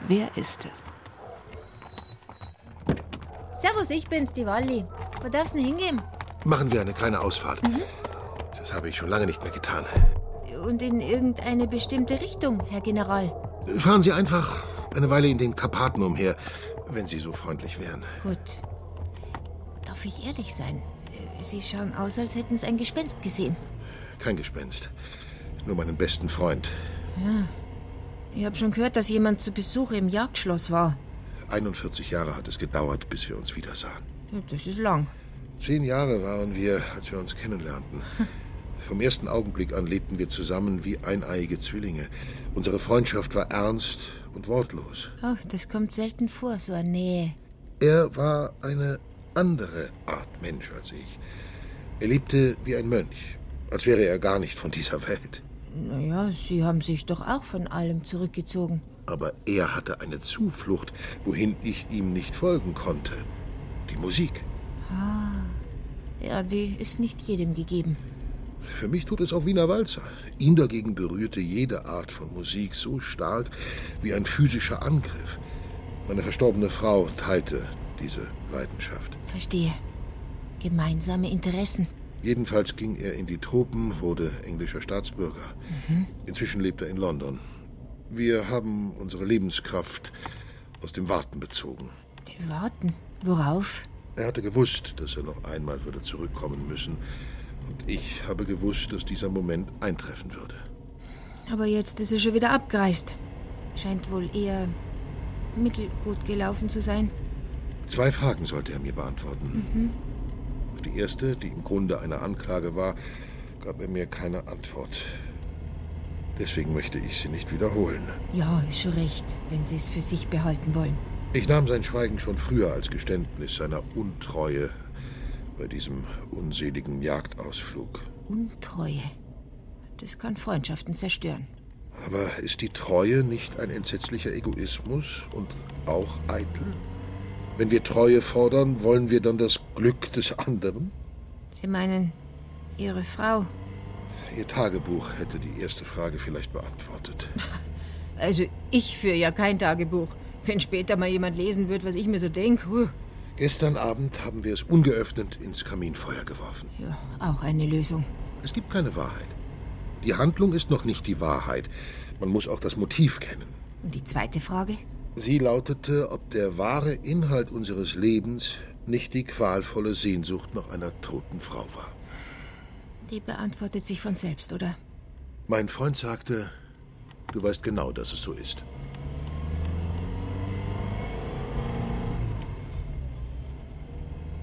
Wer ist es? Servus, ich bin's, die Walli. Wo darf's denn hingehen? Machen wir eine kleine Ausfahrt. Das habe ich schon lange nicht mehr getan. Und in irgendeine bestimmte Richtung, Herr General. Fahren Sie einfach eine Weile in den Karpaten umher, wenn Sie so freundlich wären. Gut. Darf ich ehrlich sein? Sie schauen aus, als hätten Sie ein Gespenst gesehen. Kein Gespenst. Nur meinen besten Freund. Ja. Ich habe schon gehört, dass jemand zu Besuch im Jagdschloss war. 41 Jahre hat es gedauert, bis wir uns wiedersahen. Ja, das ist lang. Zehn Jahre waren wir, als wir uns kennenlernten. Vom ersten Augenblick an lebten wir zusammen wie eineiige Zwillinge. Unsere Freundschaft war ernst und wortlos. Oh, das kommt selten vor, so eine Nähe. Er war eine andere Art Mensch als ich. Er lebte wie ein Mönch, als wäre er gar nicht von dieser Welt. Naja, Sie haben sich doch auch von allem zurückgezogen. Aber er hatte eine Zuflucht, wohin ich ihm nicht folgen konnte. Die Musik. Ah, ja, die ist nicht jedem gegeben. Für mich tut es auch Wiener Walzer. Ihn dagegen berührte jede Art von Musik so stark wie ein physischer Angriff. Meine verstorbene Frau teilte diese Leidenschaft. Verstehe. Gemeinsame Interessen. Jedenfalls ging er in die Tropen, wurde englischer Staatsbürger. Mhm. Inzwischen lebt er in London. Wir haben unsere Lebenskraft aus dem Warten bezogen. Warten? Worauf? Er hatte gewusst, dass er noch einmal würde zurückkommen müssen. Und ich habe gewusst, dass dieser Moment eintreffen würde. Aber jetzt ist er schon wieder abgereist. Scheint wohl eher mittelgut gelaufen zu sein. Zwei Fragen sollte er mir beantworten. Mhm. Auf die erste, die im Grunde eine Anklage war, gab er mir keine Antwort. Deswegen möchte ich sie nicht wiederholen. Ja, ist schon recht, wenn Sie es für sich behalten wollen. Ich nahm sein Schweigen schon früher als Geständnis seiner Untreue bei diesem unseligen Jagdausflug. Untreue. Das kann Freundschaften zerstören. Aber ist die Treue nicht ein entsetzlicher Egoismus und auch eitel? Wenn wir Treue fordern, wollen wir dann das Glück des anderen? Sie meinen, Ihre Frau? Ihr Tagebuch hätte die erste Frage vielleicht beantwortet. Also, ich führe ja kein Tagebuch. Wenn später mal jemand lesen wird, was ich mir so denke. Huh. Gestern Abend haben wir es ungeöffnet ins Kaminfeuer geworfen. Ja, auch eine Lösung. Es gibt keine Wahrheit. Die Handlung ist noch nicht die Wahrheit. Man muss auch das Motiv kennen. Und die zweite Frage? Sie lautete, ob der wahre Inhalt unseres Lebens nicht die qualvolle Sehnsucht nach einer toten Frau war. Die beantwortet sich von selbst, oder? Mein Freund sagte, du weißt genau, dass es so ist.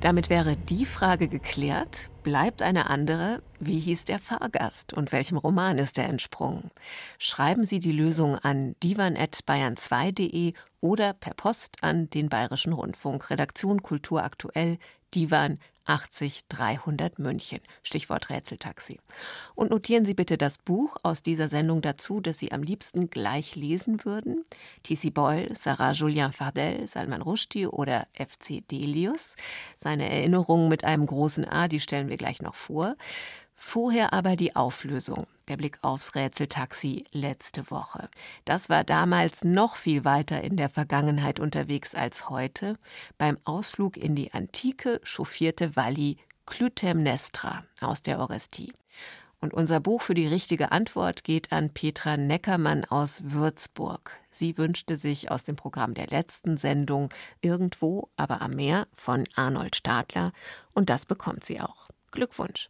Damit wäre die Frage geklärt, bleibt eine andere, wie hieß der Fahrgast? Und welchem Roman ist er entsprungen? Schreiben Sie die Lösung an divan.bayern2.de oder per Post an den Bayerischen Rundfunk, Redaktion Kultur aktuell, Divan 80 300 München. Stichwort Rätseltaxi. Und notieren Sie bitte das Buch aus dieser Sendung dazu, das Sie am liebsten gleich lesen würden. T.C. Boyle, Sarah Julien Fardel, Salman Rushdie oder F.C. Delius. Seine Erinnerungen mit einem großen A, die stellen wir gleich noch vor. Vorher aber die Auflösung, der Blick aufs Rätseltaxi letzte Woche. Das war damals noch viel weiter in der Vergangenheit unterwegs als heute. Beim Ausflug in die Antike chauffierte Walli Clytemnestra aus der Orestie. Und unser Buch für die richtige Antwort geht an Petra Neckermann aus Würzburg. Sie wünschte sich aus dem Programm der letzten Sendung Irgendwo, aber am Meer von Arnold Stadler. Und das bekommt sie auch. Glückwunsch.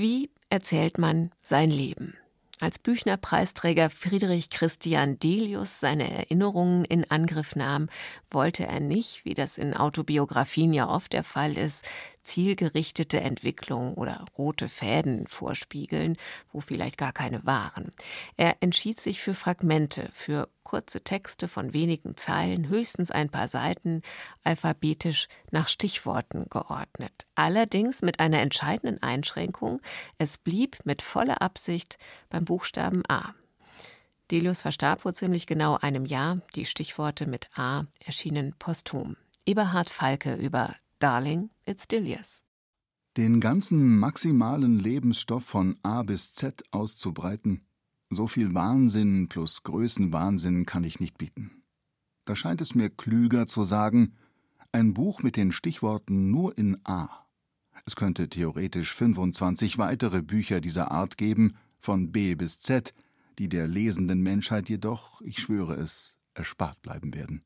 Wie erzählt man sein Leben? Als Büchner-Preisträger Friedrich Christian Delius seine Erinnerungen in Angriff nahm, wollte er nicht, wie das in Autobiografien ja oft der Fall ist, zielgerichtete Entwicklung oder rote Fäden vorspiegeln, wo vielleicht gar keine waren. Er entschied sich für Fragmente, für kurze Texte von wenigen Zeilen, höchstens ein paar Seiten, alphabetisch nach Stichworten geordnet. Allerdings mit einer entscheidenden Einschränkung, es blieb mit voller Absicht beim Buchstaben A. Delius verstarb vor ziemlich genau einem Jahr. Die Stichworte mit A erschienen posthum. Eberhard Falke über Darling, it's still yes. Den ganzen maximalen Lebensstoff von A bis Z auszubreiten, so viel Wahnsinn plus Größenwahnsinn kann ich nicht bieten. Da scheint es mir klüger zu sagen, ein Buch mit den Stichworten nur in A. Es könnte theoretisch 25 weitere Bücher dieser Art geben, von B bis Z, die der lesenden Menschheit jedoch, ich schwöre es, erspart bleiben werden.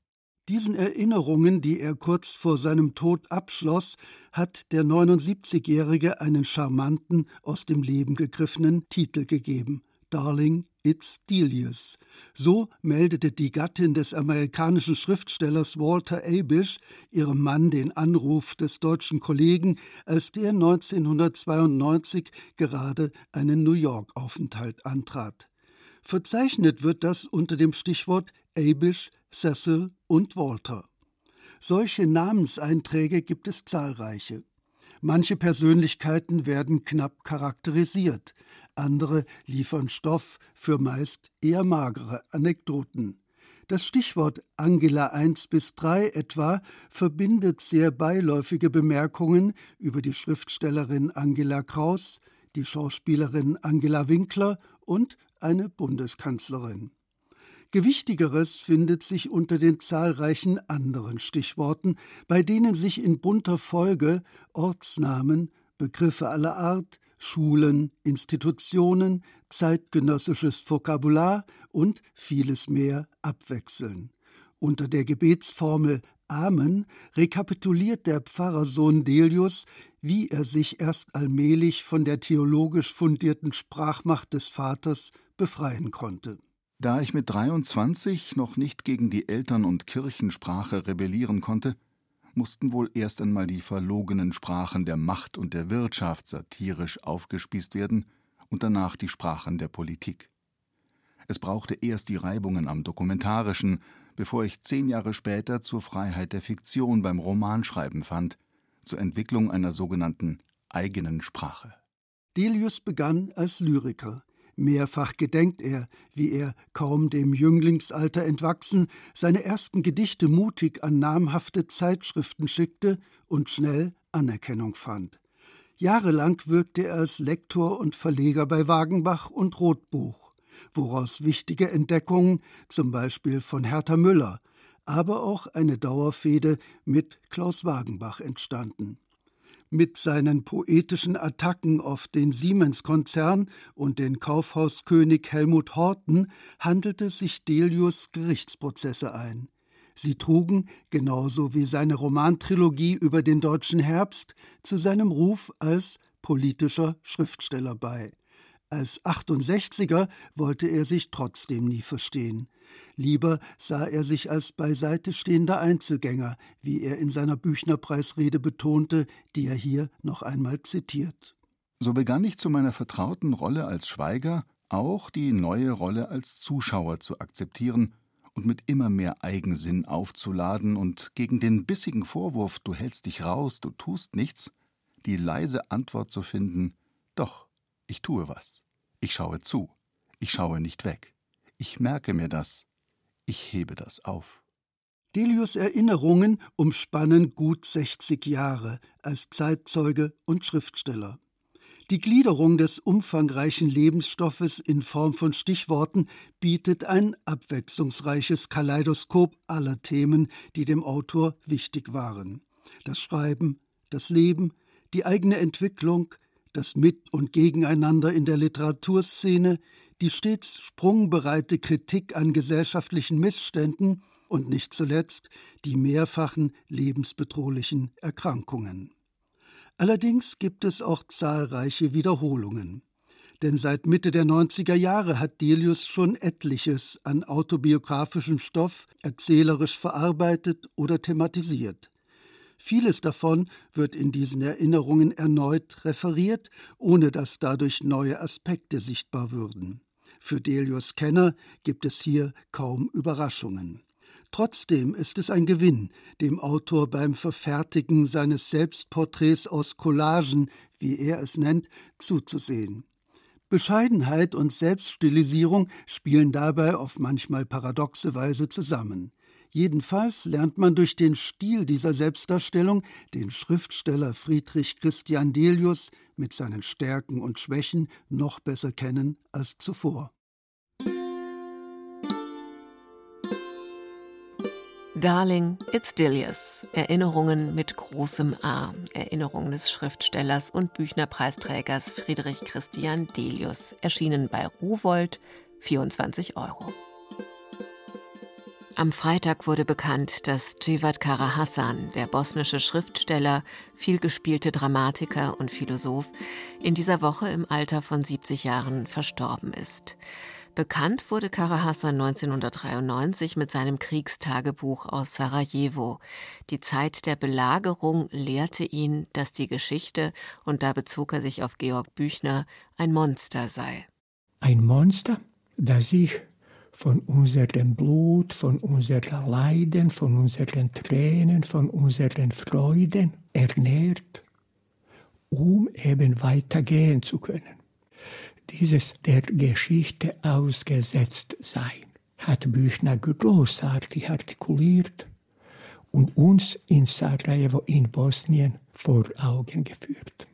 Diesen Erinnerungen, die er kurz vor seinem Tod abschloss, hat der 79-Jährige einen charmanten, aus dem Leben gegriffenen Titel gegeben: Darling, it's Delius. So meldete die Gattin des amerikanischen Schriftstellers Walter Abish ihrem Mann den Anruf des deutschen Kollegen, als der 1992 gerade einen New York-Aufenthalt antrat. Verzeichnet wird das unter dem Stichwort Abish Cecil und Walter. Solche Namenseinträge gibt es zahlreiche. Manche Persönlichkeiten werden knapp charakterisiert, andere liefern Stoff für meist eher magere Anekdoten. Das Stichwort Angela 1 bis 3 etwa verbindet sehr beiläufige Bemerkungen über die Schriftstellerin Angela Kraus, die Schauspielerin Angela Winkler und eine Bundeskanzlerin. Gewichtigeres findet sich unter den zahlreichen anderen Stichworten, bei denen sich in bunter Folge Ortsnamen, Begriffe aller Art, Schulen, Institutionen, zeitgenössisches Vokabular und vieles mehr abwechseln. Unter der Gebetsformel Amen rekapituliert der Pfarrersohn Delius, wie er sich erst allmählich von der theologisch fundierten Sprachmacht des Vaters befreien konnte. Da ich mit 23 noch nicht gegen die Eltern- und Kirchensprache rebellieren konnte, mussten wohl erst einmal die verlogenen Sprachen der Macht und der Wirtschaft satirisch aufgespießt werden und danach die Sprachen der Politik. Es brauchte erst die Reibungen am Dokumentarischen, bevor ich zehn Jahre später zur Freiheit der Fiktion beim Romanschreiben fand, zur Entwicklung einer sogenannten eigenen Sprache. Delius begann als Lyriker. Mehrfach gedenkt er, wie er, kaum dem Jünglingsalter entwachsen, seine ersten Gedichte mutig an namhafte Zeitschriften schickte und schnell Anerkennung fand. Jahrelang wirkte er als Lektor und Verleger bei Wagenbach und Rotbuch, woraus wichtige Entdeckungen, zum Beispiel von Hertha Müller, aber auch eine Dauerfehde mit Klaus Wagenbach entstanden. Mit seinen poetischen Attacken auf den Siemens-Konzern und den Kaufhauskönig Helmut Horten handelte sich Delius Gerichtsprozesse ein. Sie trugen, genauso wie seine Romantrilogie über den deutschen Herbst, zu seinem Ruf als politischer Schriftsteller bei. Als 68er wollte er sich trotzdem nie verstehen. Lieber sah er sich als beiseite stehender Einzelgänger, wie er in seiner Büchnerpreisrede betonte, die er hier noch einmal zitiert. So begann ich zu meiner vertrauten Rolle als Schweiger auch die neue Rolle als Zuschauer zu akzeptieren und mit immer mehr Eigensinn aufzuladen und gegen den bissigen Vorwurf, du hältst dich raus, du tust nichts, die leise Antwort zu finden, doch, ich tue was. Ich schaue zu. Ich schaue nicht weg. Ich merke mir das. Ich hebe das auf. Delius Erinnerungen umspannen gut 60 Jahre als Zeitzeuge und Schriftsteller. Die Gliederung des umfangreichen Lebensstoffes in Form von Stichworten bietet ein abwechslungsreiches Kaleidoskop aller Themen, die dem Autor wichtig waren. Das Schreiben, das Leben, die eigene Entwicklung, das Mit- und Gegeneinander in der Literaturszene, die stets sprungbereite Kritik an gesellschaftlichen Missständen und nicht zuletzt die mehrfachen lebensbedrohlichen Erkrankungen. Allerdings gibt es auch zahlreiche Wiederholungen. Denn seit Mitte der 90er Jahre hat Delius schon etliches an autobiografischem Stoff erzählerisch verarbeitet oder thematisiert. Vieles davon wird in diesen Erinnerungen erneut referiert, ohne dass dadurch neue Aspekte sichtbar würden. Für Delius Kenner gibt es hier kaum Überraschungen. Trotzdem ist es ein Gewinn, dem Autor beim Verfertigen seines Selbstporträts aus Collagen, wie er es nennt, zuzusehen. Bescheidenheit und Selbststilisierung spielen dabei auf manchmal paradoxe Weise zusammen. Jedenfalls lernt man durch den Stil dieser Selbstdarstellung den Schriftsteller Friedrich Christian Delius mit seinen Stärken und Schwächen noch besser kennen als zuvor. Darling, it's Dilius. Erinnerungen mit großem A. Erinnerungen des Schriftstellers und Büchnerpreisträgers Friedrich Christian Delius. Erschienen bei Rowold, 24 Euro. Am Freitag wurde bekannt, dass Jivat Kara Hassan, der bosnische Schriftsteller, vielgespielte Dramatiker und Philosoph, in dieser Woche im Alter von 70 Jahren verstorben ist. Bekannt wurde Kara Hassan 1993 mit seinem Kriegstagebuch aus Sarajevo. Die Zeit der Belagerung lehrte ihn, dass die Geschichte, und da bezog er sich auf Georg Büchner, ein Monster sei. Ein Monster, das sich von unserem Blut, von unseren Leiden, von unseren Tränen, von unseren Freuden ernährt, um eben weitergehen zu können dieses der Geschichte ausgesetzt sein, hat Büchner großartig artikuliert und uns in Sarajevo in Bosnien vor Augen geführt.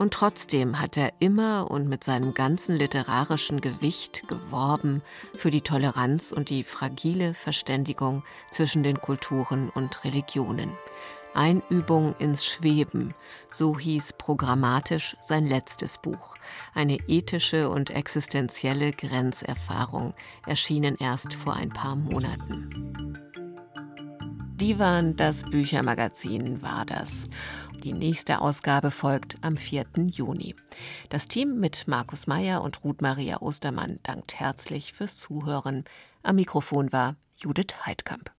Und trotzdem hat er immer und mit seinem ganzen literarischen Gewicht geworben für die Toleranz und die fragile Verständigung zwischen den Kulturen und Religionen. Einübung ins Schweben, so hieß programmatisch sein letztes Buch. Eine ethische und existenzielle Grenzerfahrung, erschienen erst vor ein paar Monaten. Divan, das Büchermagazin war das. Die nächste Ausgabe folgt am 4. Juni. Das Team mit Markus Meyer und Ruth Maria Ostermann dankt herzlich fürs Zuhören. Am Mikrofon war Judith Heidkamp.